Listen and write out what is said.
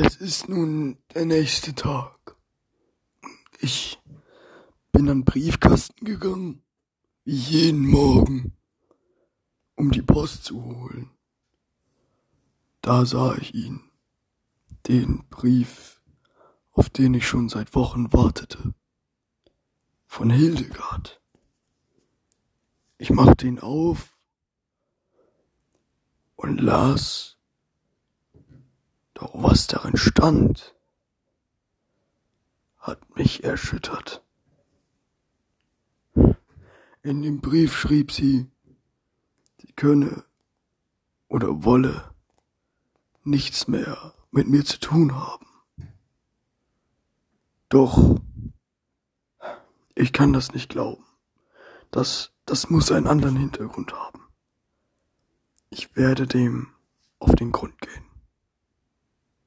Es ist nun der nächste Tag. Ich bin an Briefkasten gegangen, wie jeden Morgen, um die Post zu holen. Da sah ich ihn, den Brief, auf den ich schon seit Wochen wartete, von Hildegard. Ich machte ihn auf und las, doch was darin stand, hat mich erschüttert. In dem Brief schrieb sie, sie könne oder wolle nichts mehr mit mir zu tun haben. Doch ich kann das nicht glauben. Das, das muss einen anderen Hintergrund haben. Ich werde dem auf den Grund gehen.